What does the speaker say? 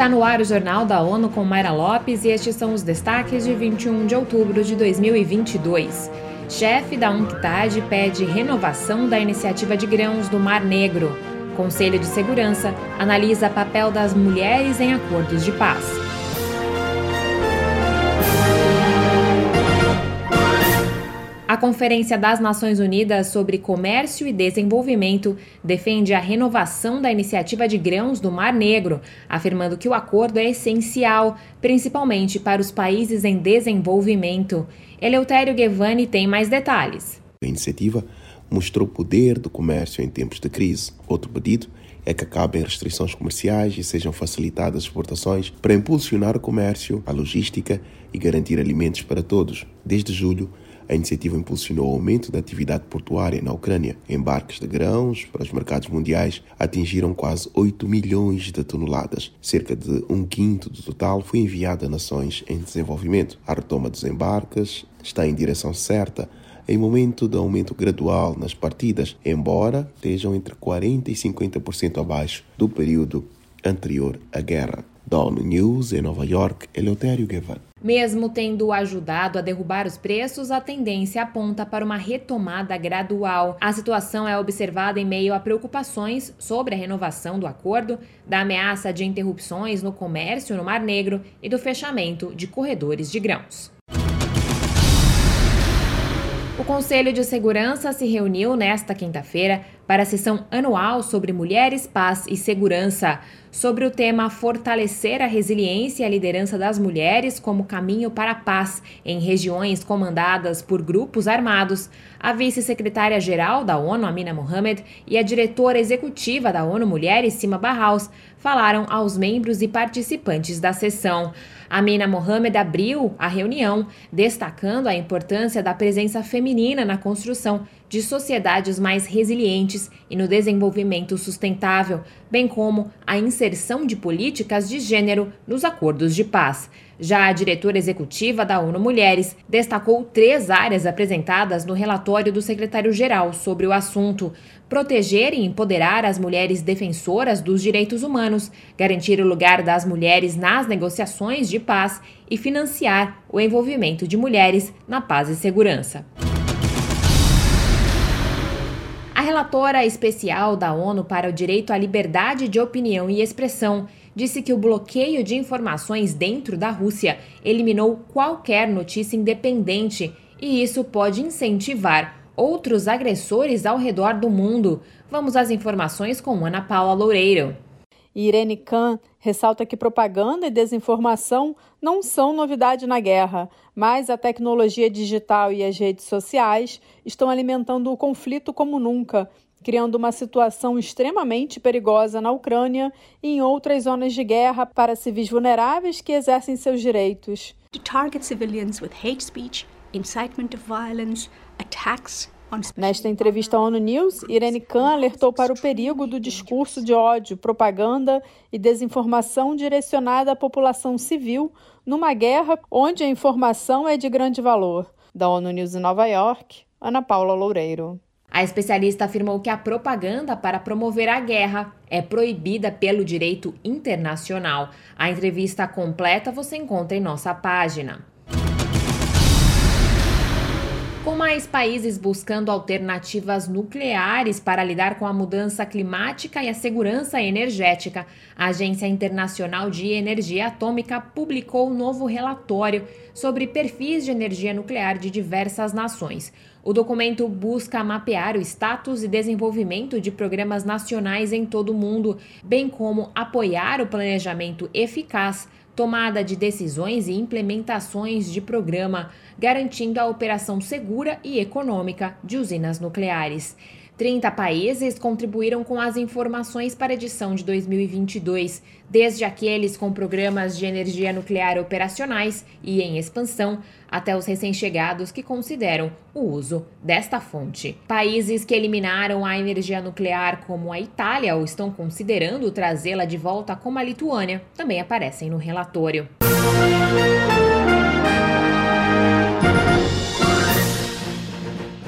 Está no ar o Jornal da ONU com Mayra Lopes e estes são os destaques de 21 de outubro de 2022. Chefe da UNCTAD pede renovação da iniciativa de grãos do Mar Negro. Conselho de Segurança analisa papel das mulheres em acordos de paz. A Conferência das Nações Unidas sobre Comércio e Desenvolvimento defende a renovação da iniciativa de grãos do Mar Negro, afirmando que o acordo é essencial, principalmente para os países em desenvolvimento. Eleutério Guevani tem mais detalhes. A iniciativa mostrou o poder do comércio em tempos de crise. Outro pedido é que acabem restrições comerciais e sejam facilitadas exportações para impulsionar o comércio, a logística e garantir alimentos para todos. Desde julho, a iniciativa impulsionou o aumento da atividade portuária na Ucrânia. Embarques de grãos para os mercados mundiais atingiram quase 8 milhões de toneladas. Cerca de um quinto do total foi enviado a nações em desenvolvimento. A retoma dos embarques está em direção certa em momento de aumento gradual nas partidas, embora estejam entre 40% e 50% abaixo do período anterior à guerra. ONU News, em Nova York, Eleutério Guevara. Mesmo tendo ajudado a derrubar os preços, a tendência aponta para uma retomada gradual. A situação é observada em meio a preocupações sobre a renovação do acordo, da ameaça de interrupções no comércio no Mar Negro e do fechamento de corredores de grãos. O Conselho de Segurança se reuniu nesta quinta-feira para a sessão anual sobre mulheres, paz e segurança. Sobre o tema Fortalecer a resiliência e a liderança das mulheres como caminho para a paz em regiões comandadas por grupos armados, a vice-secretária-geral da ONU, Amina Mohamed, e a diretora executiva da ONU Mulheres, Sima Barraus, falaram aos membros e participantes da sessão. Amina Mohamed abriu a reunião, destacando a importância da presença feminina na construção de sociedades mais resilientes e no desenvolvimento sustentável, bem como a inserção de políticas de gênero nos acordos de paz. Já a diretora executiva da ONU Mulheres destacou três áreas apresentadas no relatório do secretário-geral sobre o assunto: proteger e empoderar as mulheres defensoras dos direitos humanos, garantir o lugar das mulheres nas negociações de paz e financiar o envolvimento de mulheres na paz e segurança. A relatora especial da ONU para o Direito à Liberdade de Opinião e Expressão disse que o bloqueio de informações dentro da Rússia eliminou qualquer notícia independente e isso pode incentivar outros agressores ao redor do mundo. Vamos às informações com Ana Paula Loureiro. Irene Khan ressalta que propaganda e desinformação não são novidade na guerra, mas a tecnologia digital e as redes sociais estão alimentando o conflito como nunca, criando uma situação extremamente perigosa na Ucrânia e em outras zonas de guerra para civis vulneráveis que exercem seus direitos. To target civilians with hate speech, incitement violence, attacks Nesta entrevista à ONU News, Irene Khan alertou para o perigo do discurso de ódio, propaganda e desinformação direcionada à população civil numa guerra onde a informação é de grande valor. Da ONU News em Nova York, Ana Paula Loureiro. A especialista afirmou que a propaganda para promover a guerra é proibida pelo direito internacional. A entrevista completa você encontra em nossa página. Com mais países buscando alternativas nucleares para lidar com a mudança climática e a segurança energética, a Agência Internacional de Energia Atômica publicou um novo relatório sobre perfis de energia nuclear de diversas nações. O documento busca mapear o status e desenvolvimento de programas nacionais em todo o mundo, bem como apoiar o planejamento eficaz tomada de decisões e implementações de programa, garantindo a operação segura e econômica de usinas nucleares. 30 países contribuíram com as informações para a edição de 2022, desde aqueles com programas de energia nuclear operacionais e em expansão, até os recém-chegados que consideram o uso desta fonte. Países que eliminaram a energia nuclear, como a Itália, ou estão considerando trazê-la de volta, como a Lituânia, também aparecem no relatório.